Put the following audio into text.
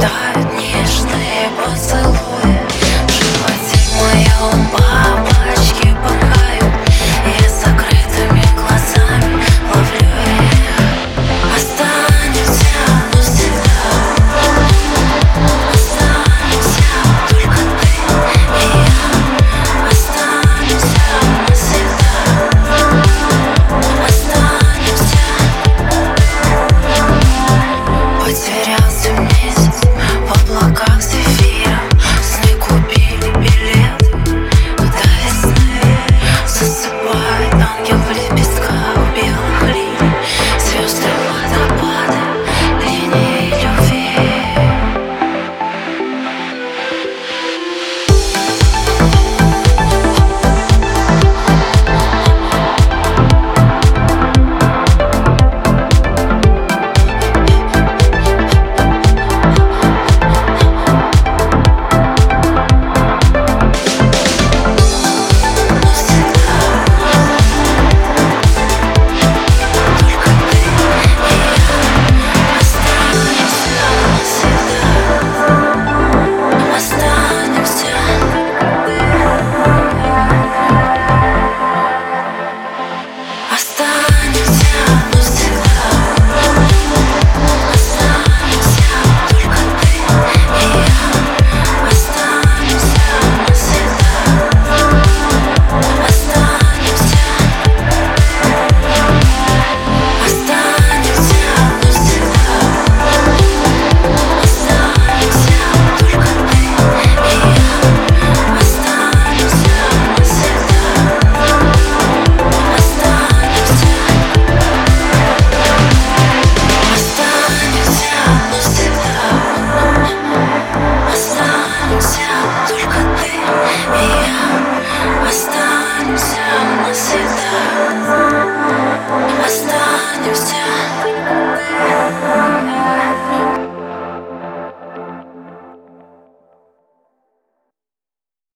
stars.